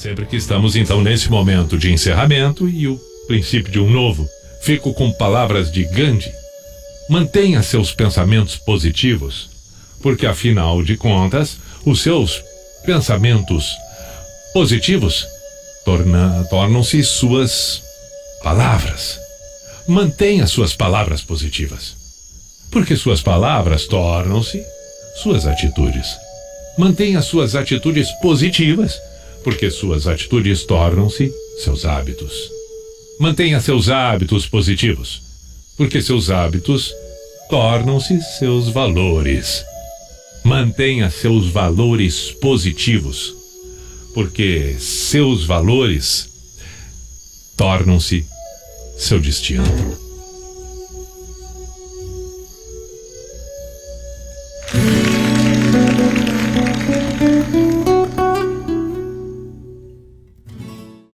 Sempre que estamos então nesse momento de encerramento e o princípio de um novo, fico com palavras de Gandhi. Mantenha seus pensamentos positivos, porque afinal de contas, os seus pensamentos positivos torna, tornam-se suas palavras. Mantenha suas palavras positivas, porque suas palavras tornam-se suas atitudes. Mantenha suas atitudes positivas, porque suas atitudes tornam-se seus hábitos. Mantenha seus hábitos positivos, porque seus hábitos tornam-se seus valores. Mantenha seus valores positivos, porque seus valores tornam-se seu destino.